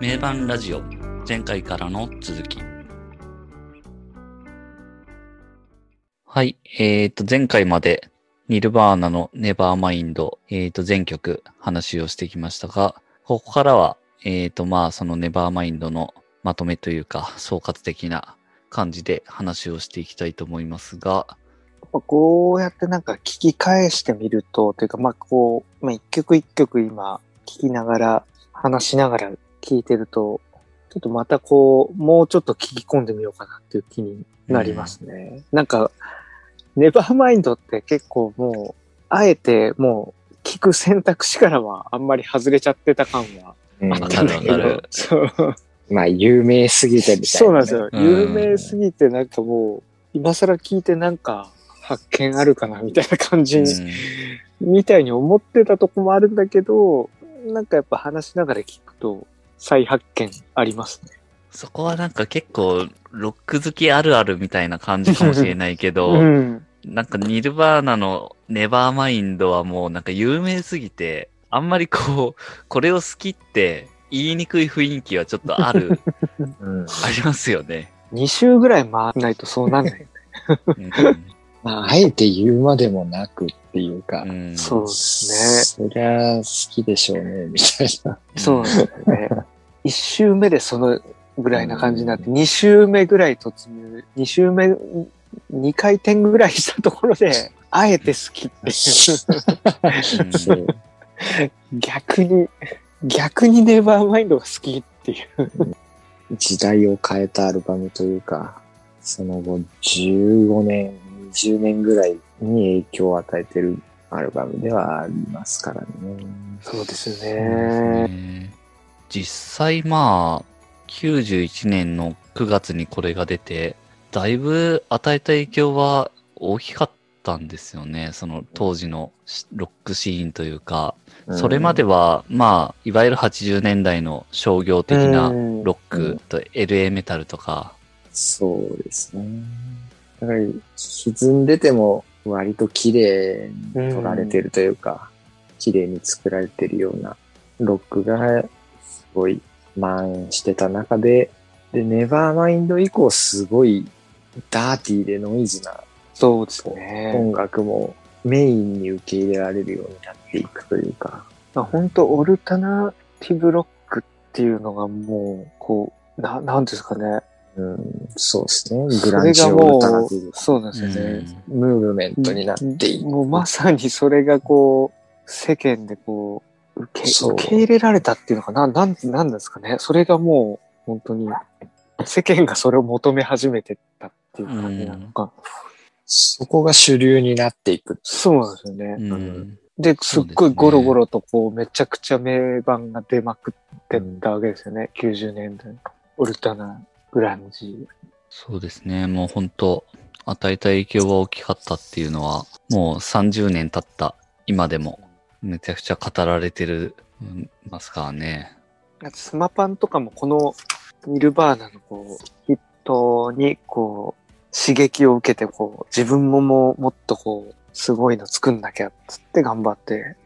名盤ラジオ前回からの続き。はいえー、と前回までニルバーナのネバーマインド、えー、と全曲話をしてきましたがここからはえー、とまあそのネバーマインドのまとめというか総括的な感じで話をしていきたいと思いますが、こうやってなんか聞き返してみると、というかまあこう、まあ一曲一曲今聞きながら、話しながら聞いてると、ちょっとまたこう、もうちょっと聞き込んでみようかなっていう気になりますね。うん、なんか、ネバーマインドって結構もう、あえてもう聞く選択肢からはあんまり外れちゃってた感はあったんだけど、うん、そう。まあ、有名すぎてみたいな、ね、そうなんですよ。有名すぎて、なんかもう、今更聞いてなんか発見あるかなみたいな感じ、みたいに思ってたとこもあるんだけど、なんかやっぱ話しながら聞くと再発見ありますね。そこはなんか結構ロック好きあるあるみたいな感じかもしれないけど、うん、なんかニルバーナのネバーマインドはもうなんか有名すぎて、あんまりこう、これを好きって言いにくい雰囲気はちょっとある、うん、ありますよね。2周ぐらい回らないとそうなんない まあ、あえて言うまでもなくっていうか、うん、そうですね。そりゃ好きでしょうね、みたいな。そうですね。1周目でそのぐらいな感じになって、2周目ぐらい突入、2周目、2回転ぐらいしたところで、あえて好きっていう。逆に、逆にネバーマインドが好きっていう。時代を変えたアルバムというか、その後15年、20年ぐらいに影響を与えてるアルバムではありますからね。そうですね。ね実際まあ、91年の9月にこれが出て、だいぶ与えた影響は大きかったんですよね。その当時のロックシーンというか、それまでは、まあ、いわゆる80年代の商業的なロックと LA メタルとか。そうですね。だから、歪んでても割と綺麗に撮られてるというか、綺麗に作られてるようなロックがすごい蔓延してた中で、で、ネバーマインド以降すごいダーティーでノイズなそうですね。音楽もメインに受け入れられるようになっていくというか。本当オルタナティブロックっていうのがもう、こう、な、なんですかね。うん、そうですね。グランジオルタナティブ。そうですよね、うん。ムーブメントになっていく。もうまさにそれがこう、世間でこう、受け受け入れられたっていうのかな、なん、なんですかね？それがもう、本当に、世間がそれを求め始めてたっていう感じなのか。うんそこが主流になっていく。そうなんですよね。うん、で、すっごいゴロゴロとこう、めちゃくちゃ名盤が出まくってったわけですよね。うん、90年代。オルタナ、グランジ。そうですね。もう本当与えた影響は大きかったっていうのは、もう30年経った今でも、めちゃくちゃ語られてる、ますからね。スマパンとかもこのニルバーナのこう、ヒットにこう、刺激を受けて、こう、自分もももっとこう、すごいの作んなきゃっつって頑張って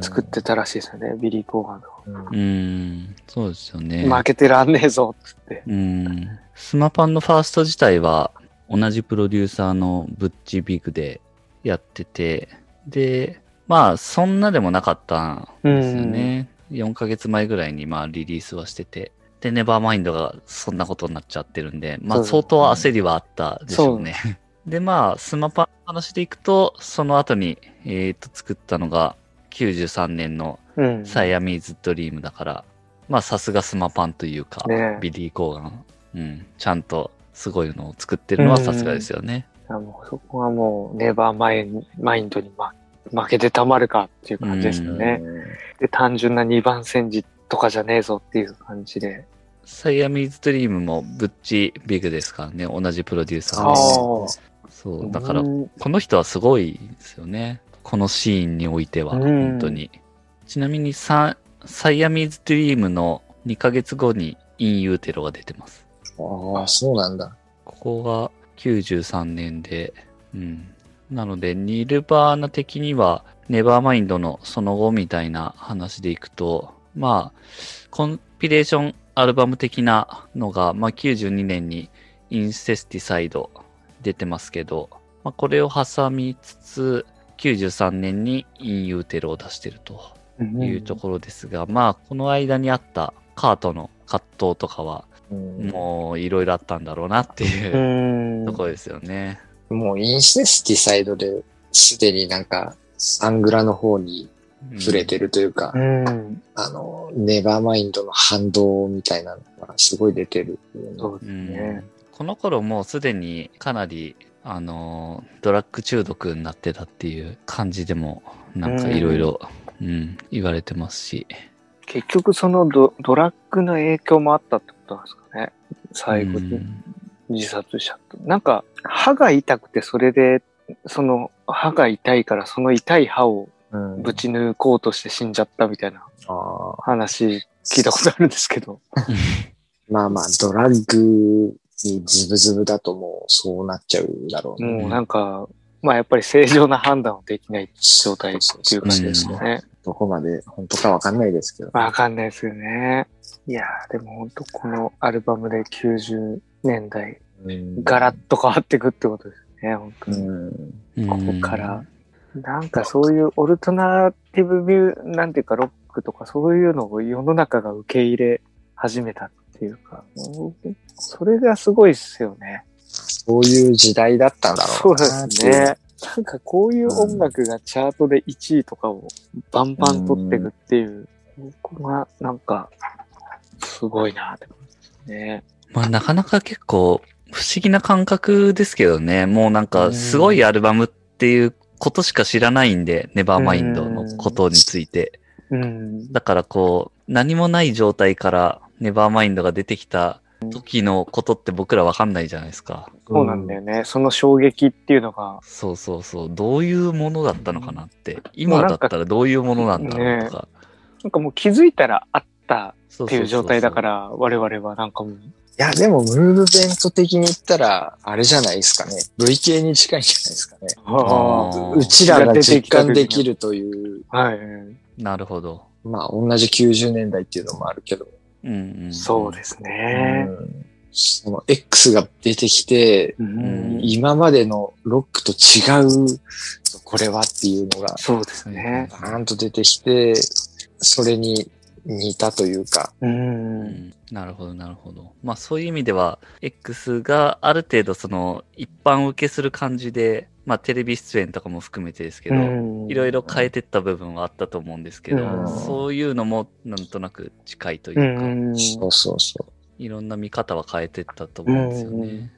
作ってたらしいですよね、ビリー・コーガンの。うん、そうですよね。負けてらんねえぞっつって。うん。スマパンのファースト自体は、同じプロデューサーのブッチ・ビグでやってて、で、まあ、そんなでもなかったんですよね。4ヶ月前ぐらいにまあリリースはしてて。で、ネバーマインドがそんなことになっちゃってるんで、まあ相当焦りはあったでしょうね。う で、まあ、スマパの話でいくと、その後に、えっ、ー、と、作ったのが93年のサイアミーズ・ドリームだから、うん、まあさすがスマパンというか、ね、ビリー・コーガン、うん、ちゃんとすごいのを作ってるのはさすがですよね。うん、もうそこはもう、ネバーマインドに、ま、負けてたまるかっていう感じですよね。で、単純な2番戦時とかじゃねえぞっていう感じで。サイアミーズドリームもブッチビグですからね、同じプロデューサーで。そう、だから、この人はすごいですよね。このシーンにおいては、本当に。ちなみにサ、サイアミーズドリームの2ヶ月後にインユーテロが出てます。ああ、そうなんだ。ここが93年で、うん。なので、ニルバーナ的には、ネバーマインドのその後みたいな話でいくと、まあ、コンピレーションアルバム的なのが、まあ、92年にインセスティサイド出てますけど、まあ、これを挟みつつ、93年にインユーテルを出してるというところですが、まあ、この間にあったカートの葛藤とかは、もういろいろあったんだろうなっていうところですよね。もうインセスティサイドですでになんかアングラの方に触れてるというか、うん。あの、ネバーマインドの反動みたいなのがすごい出てるっていうのそうですうんね。この頃もうすでにかなり、あの、ドラッグ中毒になってたっていう感じでも、なんかいろいろ、うん、言われてますし。結局そのドドラッグの影響もあったってことなんですかね。最後にうん自殺しちゃった。なんか歯が痛くてそれで、その歯が痛いからその痛い歯をうんぶち抜こうとして死んじゃったみたいな話聞いたことあるんですけど。まあまあ、ドラッグにズブズブだともうそうなっちゃうだろうね。もうなんか、まあやっぱり正常な判断をできない状態っていう感じですよね。どこまで本当かわかんないですけど。わかんないですよね。いやー、でも本当このアルバムで90年代、うんガラッと変わっていくってことですね、本当うに。ここから。なんかそういうオルタナティブミュー、なんていうかロックとかそういうのを世の中が受け入れ始めたっていうか、それがすごいっすよね。そういう時代だったんだろそううでなすね。なんかこういう音楽がチャートで1位とかをバンバン取っていくっていう、ここがなんかすごいなって思いますね。まあなかなか結構不思議な感覚ですけどね。もうなんかすごいアルバムっていうことしか知らないんで、ネバーマインドのことについて。うん。だからこう、何もない状態からネバーマインドが出てきた時のことって僕らわかんないじゃないですか。そうなんだよね。その衝撃っていうのが、そうそうそう。どういうものだったのかなって。今だったらどういうものなんだろうとか。なんかもう気づいたらあったそっていう状態だか。ら、我々はなんかもう、いや、でも、ムーブメント的に言ったら、あれじゃないですかね。V 系に近いんじゃないですかね。うちらが実感できるという、はい。なるほど。まあ、同じ90年代っていうのもあるけど、うんうん、そうですね。うんその X が出てきて、うん今までのロックと違う、これはっていうのが、そうですね。バーンと出てきて、それに似たというか、う。うんんなるほど、なるほど。まあそういう意味では、X がある程度その一般受けする感じで、まあテレビ出演とかも含めてですけど、いろいろ変えてった部分はあったと思うんですけど、うんそういうのもなんとなく近いといううか、ん。そうそうそいろんな見方は変えてったと思うんですよね。うん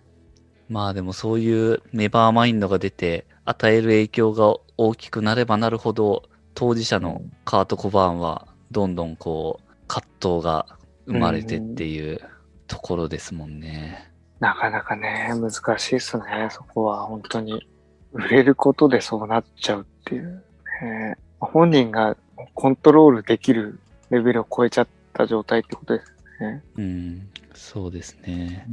まあでもそういうネバーマインドが出て与える影響が大きくなればなるほど当事者のカート・コバーンはどんどんこう葛藤が生まれてっていうところですもんね。なかなかね、難しいっすね。そこは本当に。売れることでそうなっちゃうっていう。ね本人がコントロールできるレベルを超えちゃった状態ってことですね。うん、そうですね。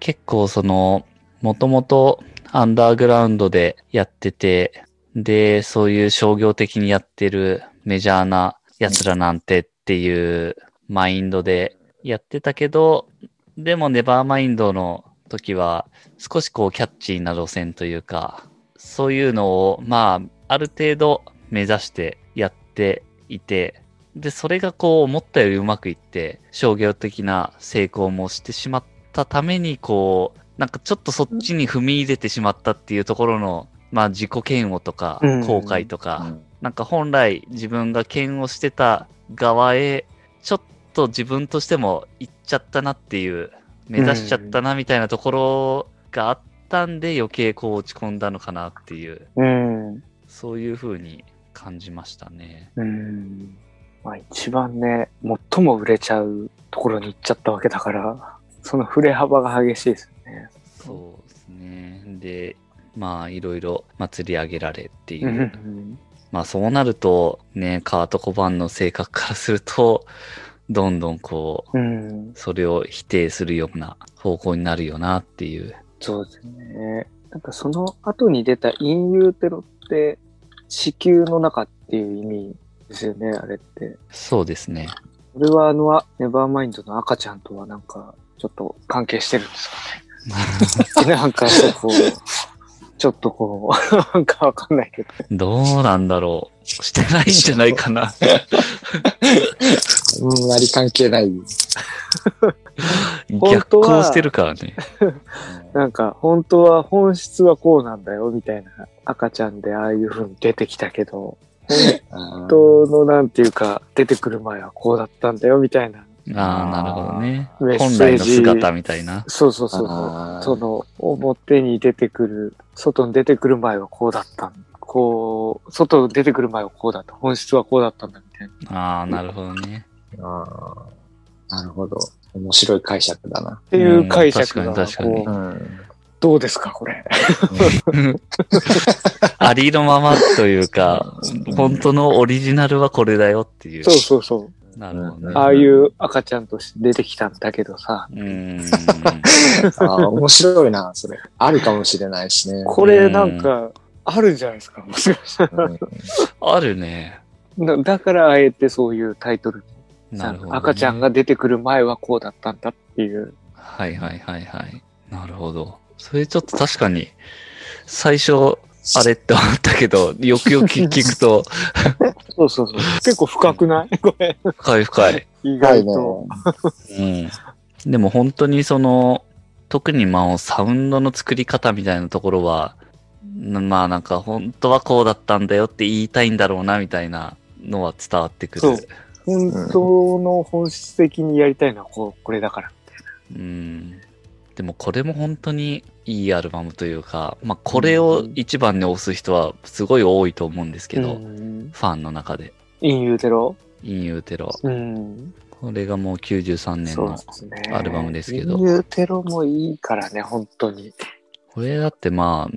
結構その、もともとアンダーグラウンドでやってて、で、そういう商業的にやってるメジャーな奴らなんてっていうマインドでやってたけど、でもネバーマインドの時は少しこうキャッチーな路線というか、そういうのをまあある程度目指してやっていて、で、それがこう思ったよりうまくいって商業的な成功もしてしまったためにこう、なんかちょっとそっちに踏み入れてしまったっていうところの、まあ自己嫌悪とかうん後悔とか、う。なんか本来自分が嫌悪してた側へ、ちょっと自分としても行っちゃったなっていう、目指しちゃったなみたいなところがあったんで余計こう落ち込んだのかなっていう、うん。そういう風に感じましたね。うん。まあ一番ね、最も売れちゃうところに行っちゃったわけだから、その振れ幅が激しいですよね。そうですね。で、まあいろいろ祭り上げられっていうう。ん。まあそうなると、ね、カート・コバンの性格からすると、どんどんこう、うん。それを否定するような方向になるよなっていう。そうですね。なんかその後に出たインユーテロって子宮の中っていう意味ですよね、あれって。そうですね。これはあの、ネバーマインドの赤ちゃんとはなんか、ちょっと関係してるんですかね。なんか、こう、ちょっとこう、なんかわかんないけど。どうなんだろう。してないんじゃないかな。あんまり関係ない。逆行してるからね。なんか、本当は本質はこうなんだよ、みたいな。赤ちゃんでああいう風に出てきたけど、本当のなんていうか、出てくる前はこうだったんだよ、みたいな。ああ、なるほどね。本来の姿みたいな。そうそうそう。その、表に出てくる、外に出てくる前はこうだったんこう、外に出てくる前はこうだった。本質はこうだったんだ、みたいな。ああ、なるほどね。あーなるほど。面白い解釈だな。っていう解釈が、うん確かに確こううん。どうですか、これ。ありのままというか、本当のオリジナルはこれだよっていう。そうそうそう。なるほどね。ああいう赤ちゃんとして出てきたんだけどさ、うーん。あー面白いな、それ。あるかもしれないしね。これなんか、あるんじゃないですか、もしかしたら。うんあるね。だだからあえてそういうタイトルに、なるほど、ね。赤ちゃんが出てくる前はこうだったんだっていう。はいはいはいはい。なるほど。それちょっと確かに、最初、あれって思ったけど、よくよく聞くと、そうそうそう。結構深くない？これ。深い深い。意。外と。うん。でも本当にその、特にまあサウンドの作り方みたいなところは、なまあなんか本当はこうだったんだよって言いたいんだろうなみたいなのは伝わってくる。そう本当の本質的にやりたいのはこうこれだから。うん。でもこれも本当にいいアルバムというか、まあこれを一番に推す人はすごい多いと思うんですけど、うんファンの中で。インユーテロ？インユーテロ。うん。これがもう93年の。アルバムですけどインユーテロもいいからね、本当に。これだってまあ、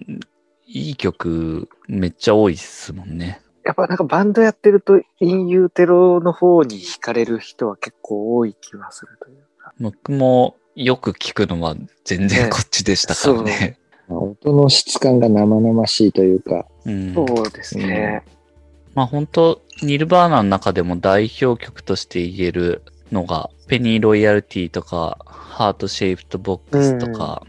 いい曲めっちゃ多いっすもんね。やっぱなんかバンドやってると、インユーテロの方に惹かれる人は結構多い気がするというか。僕もよく聞くのは全然ねこっちでしたからね。音の質感が生々しいというか、うん、そうですね。まあ本当ニルバーナの中でも代表曲として言えるのが、ペニーロイヤルティとか、ハートシェイプトボックスとか、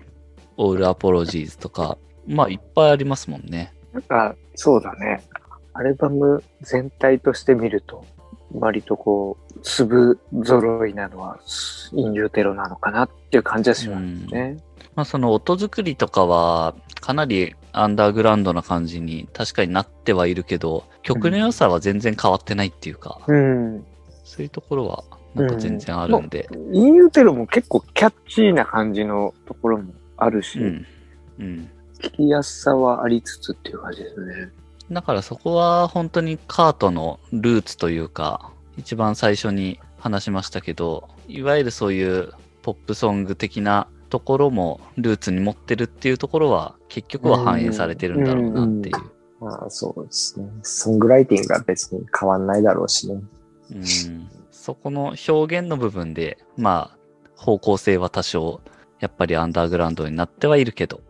オールアポロジーズとか、まあいっぱいありますもんね。なんか、そうだね。アルバム全体として見ると、割とこう、粒揃いなのは、インユーテロなのかなっていう感じはしますね。まあその音作りとかは、かなりアンダーグラウンドな感じに確かになってはいるけど、曲の良さは全然変わってないっていうか、うん。そういうところはなんか全然あるんで。インユーテロも結構キャッチーな感じのところもあるし、うん。うん。聞きやすさはありつつっていう感じですね。だからそこは本当にカートのルーツというか、一番最初に話しましたけど、いわゆるそういうポップソング的なところもルーツに持ってるっていうところは結局は反映されてるんだろうなっていう。まあそうですね。ソングライティングが別に変わんないだろうしね。うん、そこの表現の部分で、まあ、方向性は多少、やっぱりアンダーグラウンドになってはいるけど、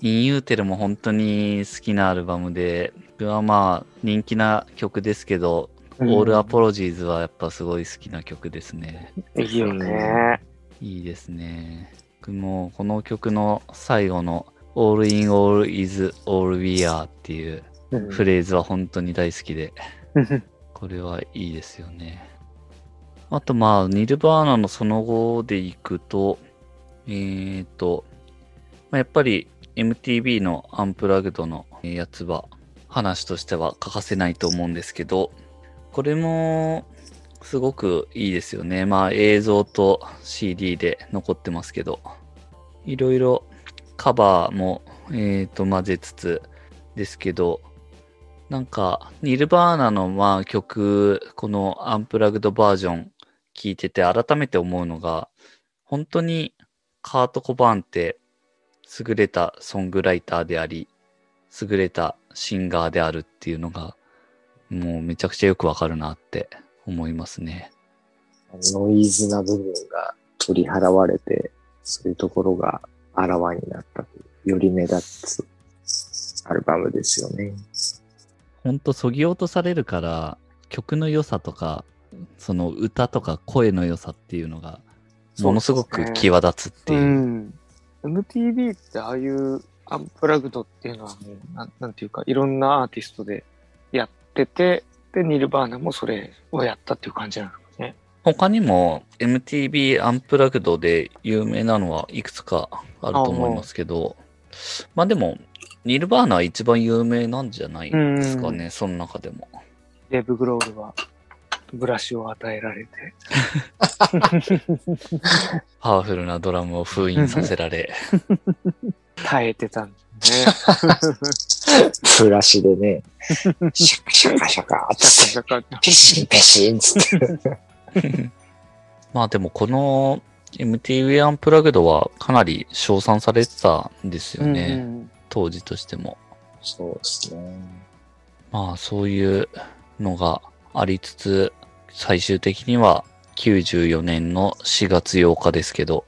インユーテルも本当に好きなアルバムで、僕はまあ人気な曲ですけど、オールアポロジーズはやっぱすごい好きな曲ですね。いいよね。いいですね。僕もこの曲の最後の All in All is All We Are っていううんフレーズは本当に大好きで、うんこれはいいですよね。あとまあ、ニルバーナのその後でいくと、えーと、まあ、やっぱり MTV のアンプラグドのやつは話としては欠かせないと思うんですけど、これもすごくいいですよね。まあ映像と CD で残ってますけど、いろいろカバーも、えーと、混ぜつつですけど、なんか、ニルバーナのまあ曲、このアンプラグドバージョン聞いてて改めて思うのが、本当にカート・コバーンって優れたソングライターであり、優れたシンガーであるっていうのが、もうめちゃくちゃよくわかるなって思いますね。ノイズな部分が取り払われて、そういうところがあらわになったという、より目立つアルバムですよね。ほんと、そぎ落とされるから、曲の良さとか、その歌とか声の良さっていうのが、ものすごく際立つっていう。ん。MTV ってああいうアンプラグドっていうのはもう、なんなんていうか、いろんなアーティストでやってて、で、ニルバーナもそれをやったっていう感じなんですかね。他にも MTV Unplugged で有名なのはいくつかあると思いますけど、まあでも、ニルバーナは一番有名なんじゃないですかね、その中でも。デーブ・グロールはブラシを与えられて。パワフルなドラムを封印させられ。耐えてたんね。フラッシュでね、シャカシャカシャカ、シャカシャカペシンペシンつって。まあでもこの MTV アンプラグドはかなり称賛されてたんですよね。うん当時としても。そうですね。まあそういうのがありつつ、最終的には94年の4月8日ですけど、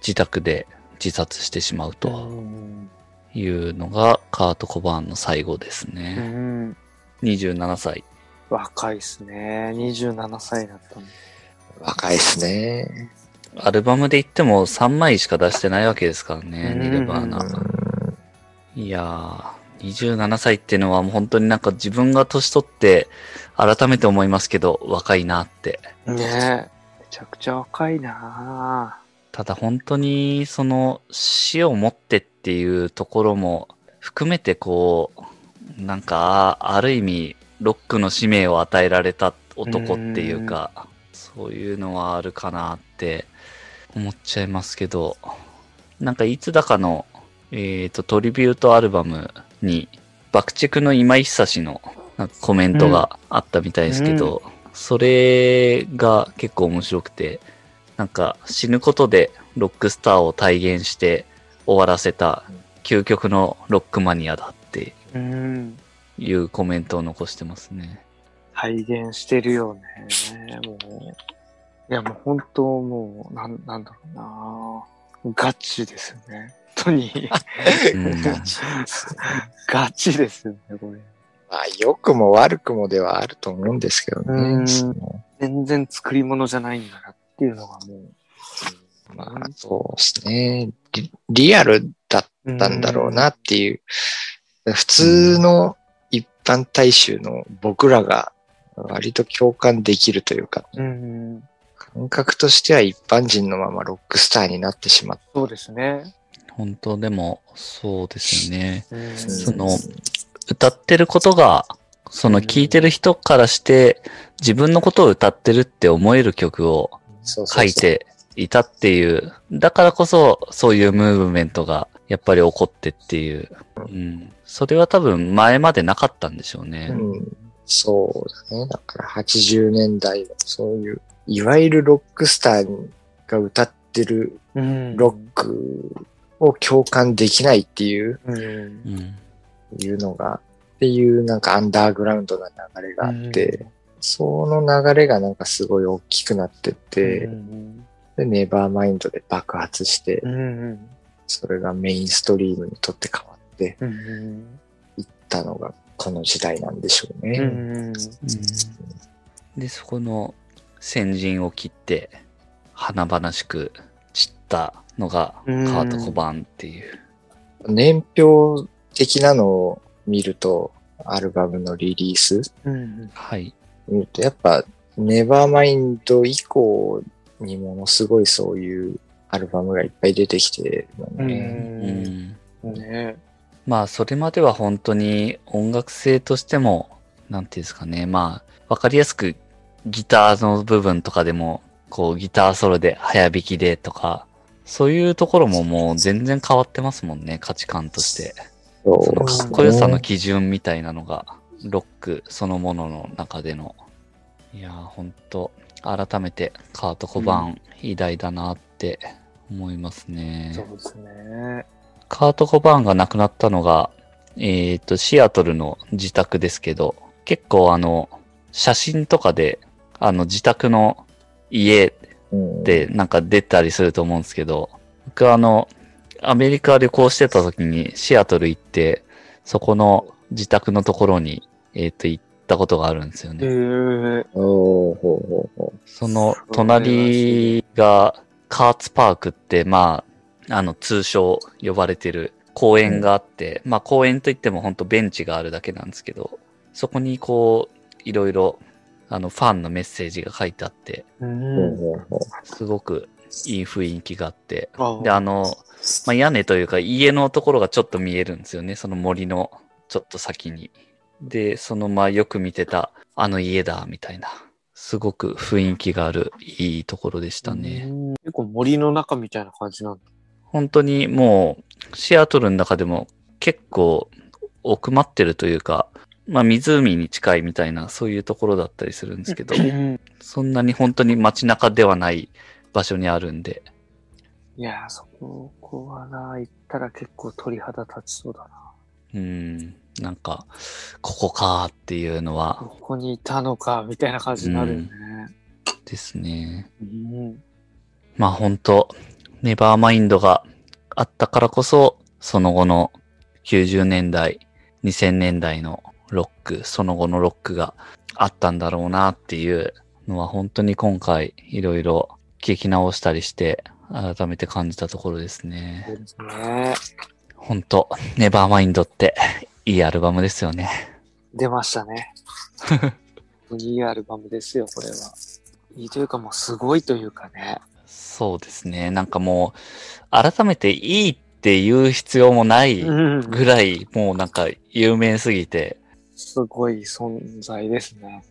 自宅で自殺してしまううとんいうのがカート・コバーンの最後ですうね。ん27歳。若いっすね。27歳だった若いですね。アルバムで言っても3枚しか出してないわけですからね、うんニルバーナ。うんいやー、27歳っていうのはもう本当になんか自分が年取って改めて思いますけど、若いなって。ねえ。めちゃくちゃ若いなただ本当にその死をもってっていうところも含めてこう、なんかあある意味ロックの使命を与えられた男っていうか、そういうのはあるかなって思っちゃいますけど、なんかいつだかの、えっ、と、トリビュートアルバムに、爆竹の今井久志のなんかコメントがあったみたいですけど、それが結構面白くて、なんか死ぬことでロックスターを体現して終わらせた究極のロックマニアだってうん。いうコメントを残してますね。体現してるよね。もう。いや、もう本当もう、なん、なんだろうなガチですよね。本当に。うんガチですよね、これ。まあ、良くも悪くもではあると思うんですけどうんね。全然作り物じゃないんだなっていうのがもまあ、そうですねリ。リアルだっう。たんだろうなっていう。普通の一般大衆の僕らが割と共感できるというか、うん。感覚としては一般人のままロックスターになってしまっそうですね。本当でもそうですよね。うんた。その歌ってることが、その聴いてる人からして自分のことを歌ってるって思える曲を書いていたっていう、だからこそそういうムーブメントがやっぱり起こってっていう、うん、それは多分前までなかったんでしょうね。うん、そうだね。だから80年代のそういう、いわゆるロックスターが歌ってるうんロックを共感できないっていう、うん。うんいうのが、っていうなんかアンダーグラウンドな流れがあって、その流れがなんかすごい大きくなってって、うんで、ネバーマインドで爆発して、うん。それがメインストリームにとって変わってうん。いったのがこの時代なんでしょうね。うん。で、そこの先陣を切って、華々しく散ったのがカうんート・コバーンっていう。年表的なのを見ると、アルバムのリリース？うん。はい。見ると、やっぱ、ネバーマインド以降にものすごいそういうアルバムがいっぱい出てきてるんん。ねまあ、それまでは本当に音楽性としても、なんていうんですかね。まあ、わかりやすくギターの部分とかでも、こう、ギターソロで早弾きでとか、そういうところももう全然変わってますもんね、価値観として。そうそのかっこよさの基準みたいなのが、ロックそのものの中での。いやー、ほんと、改めてカート・コバーン、偉大だなって思いますね。そうですね。カート・コバーンが亡くなったのが、えっ、と、シアトルの自宅ですけど、結構あの、写真とかで、あの、自宅の家うんでなんか出たりすると思うんですけど、僕はあの、アメリカ旅行してた時にシアトル行って、そこの自宅のところに、えっ、と、行っったことがあるんですよへね。え。おー、ほうほうほその隣がカーツパークって、まあ、あの通称呼ばれてる公園があって、まあ公園といっても本当ベンチがあるだけなんですけど、そこにこう、いろいろ、あのファンのメッセージが書いてあって、う。んすごくいい雰囲気があって、あで、あの、まあ、屋根というか家のところがちょっと見えるんですよね。その森のちょっと先に。で、そのまあよく見てたあの家だ、みたいな。すごく雰囲気があるいいところでしたね。うん結構森の中みたいな感じなんだ。本当にもうシアトルの中でも結構奥まってるというか、まあ湖に近いみたいなそういうところだったりするんですけど、うんそんなに本当に街中ではない場所にあるんで、いやー、そここはな、行ったら結構鳥肌立ちそうだな。うん、なんか、ここかっていうのはここにいたのか、みたいな感じになるよね。ですね。うん。まあ本当ネバーマインドがあったからこそ、その後の90年代、2000年代のロック、その後のロックがあったんだろうなっていうのは本当に今回いろいろ聞き直したりして改めて感じたところですね。そうですね。本当ネバーマインドっていいアルバムですよね。出ましたね。いいアルバムですよ、これは。いいというかもうすごいというかね。そうですね。なんかもう改めていいって言う必要もないうん。ぐらいもうなんか有名すぎて、すごい存在ですね。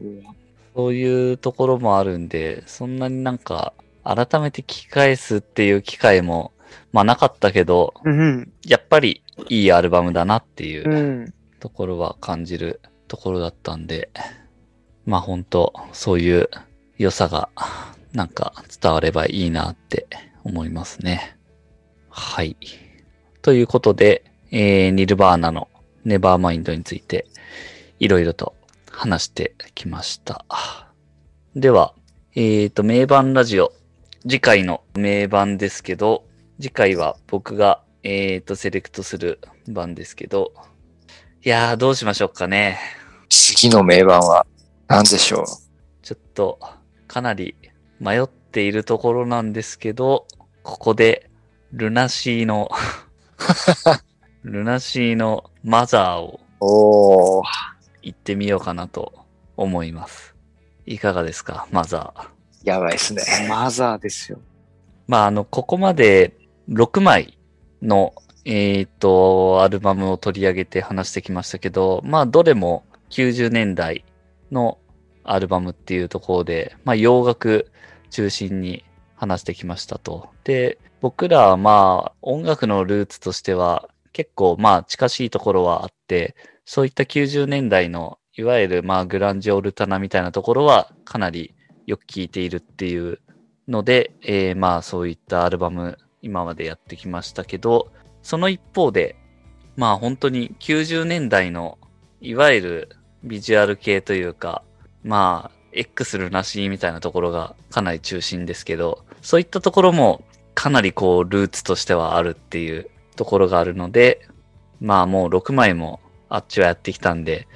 そういうところもあるんで、そんなになんか、改めて聞き返すっていう機会も、まあなかったけど、うん。やっぱりいいアルバムだなっていううんところは感じるところだったんで、まあ本当そういう良さが、なんか伝わればいいなって思いますね。はい。ということで、えー、ニルバーナのネバーマインドについて、いろいろと話してきました。では、えっ、と、名盤ラジオ。次回の名盤ですけど、次回は僕が、えっ、と、セレクトする番ですけど、いやー、どうしましょうかね。次の名盤は何でしょう？ちょっと、かなり迷っているところなんですけど、ここで、ルナシーの、ルナシーのマザーをおー、行ってみようかなと思います。いかがですか、マザー？やばいっすね。マザーですよ。まあ、あの、ここまで6枚の、えっ、と、アルバムを取り上げて話してきましたけど、まあ、どれも90年代のアルバムっていうところで、まあ、洋楽中心に話してきましたと。で、僕らはまあ、音楽のルーツとしては、結構まあ、近しいところはあって、そういった90年代の、いわゆるまあ、グランジオルタナみたいなところは、かなりよく聴いているっていうので、えーまあそういったアルバム今までやってきましたけど、その一方で、まあ本当に90年代のいわゆるビジュアル系というか、まあ X ルナシーみたいなところがかなり中心ですけど、そういったところもかなりこうルーツとしてはあるっていうところがあるので、まあもう6枚もあっちはやってきたんで、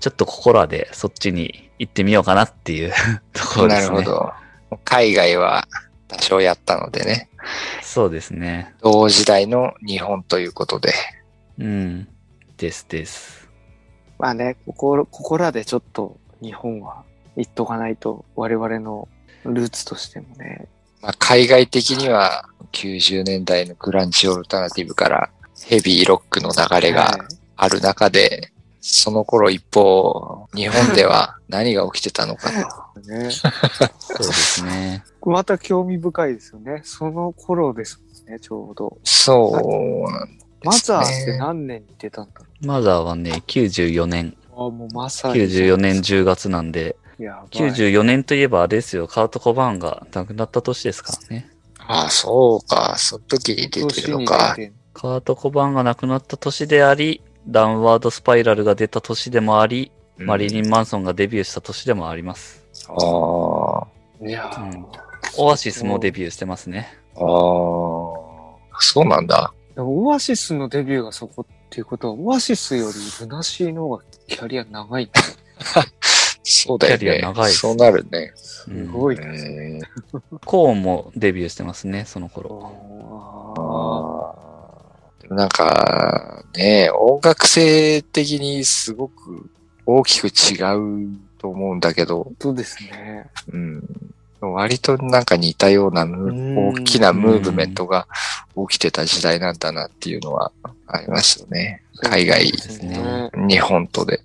ちょっとここらでそっちに行ってみようかなっていうところですね。なるほど。海外は多少やったのでね、そうですね。同時代の日本ということで。うん。ですです。まあね、ここ、ここらでちょっと日本は言っとかないと我々のルーツとしてもね。まあ、海外的には90年代のグランジオルタナティブからヘビーロックの流れがはいある中で、その頃一方、日本では何が起きてたのかと。ね。そうですね。また興味深いですよね。その頃ですもんね、ちょうど。そうなんマですザーってね。何年に出たんだろマザーはね、94年。う。あもうまさに。94年10月なんで、やばい。94年といえばあれですよ、カート・コバーンが亡くなった年ですからね。ああ、そうか。その時に出てるのか。カート・コバーンが亡くなった年であり、ダウンワード・スパイラルが出た年でもあり、マリリン・マンソンがデビューした年でもあります。ああ。いやーうん。オアシスもデビューしてますね。ああ。そうなんだ。でもオアシスのデビューがそこっていうことは、オアシスよりルナシーの方がキャリア長いそうだよキャリね。ア長いそうなるね。すすごいな。えーコーンもデビューしてますね、その頃。あーでもなんか、ね、音楽性的にすごく大きく違うと思うんだけど、そうですね。うん、割となんか似たような大きなムーブメントが起きてた時代なんだなっていうのはありますよね。海外。日本とで。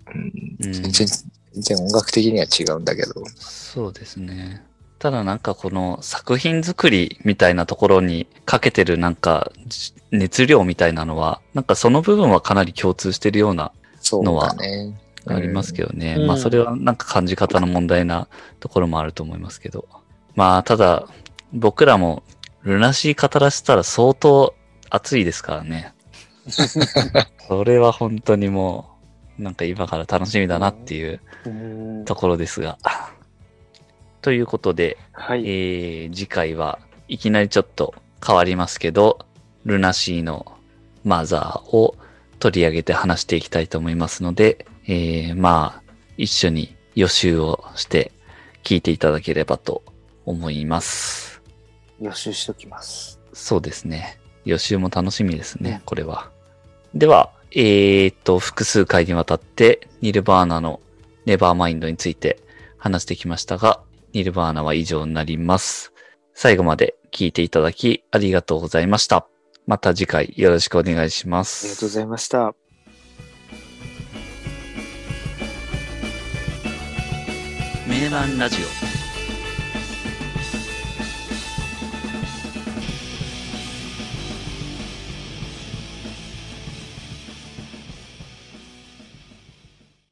全然、全然音楽的には違うんだけど。そうですね。ただなんかこの作品作りみたいなところにかけてるなんかじ熱量みたいなのは、なんかその部分はかなり共通してるようなそうだね。ありますけどね。うんまあそれはなんか感じ方の問題なところもあると思いますけど。まあただ僕らもルナシー語らせたら相当熱いですからね。それは本当にもうなんか今から楽しみだなっていううんところですが。ということで、はい。えー次回はいきなりちょっと変わりますけど、ルナシーのマザーを取り上げて話していきたいと思いますので、えーまあ、一緒に予習をして聞いていただければと思います。予習しときます。そうですね。予習も楽しみですね、これは。では、えー、っと、複数回にわたって、ニルバーナのネバーマインドについて話してきましたが、ニルバーナは以上になります。最後まで聞いていただきありがとうございました。また次回よろしくお願いしまありがとうす。ございました。名盤ラジオ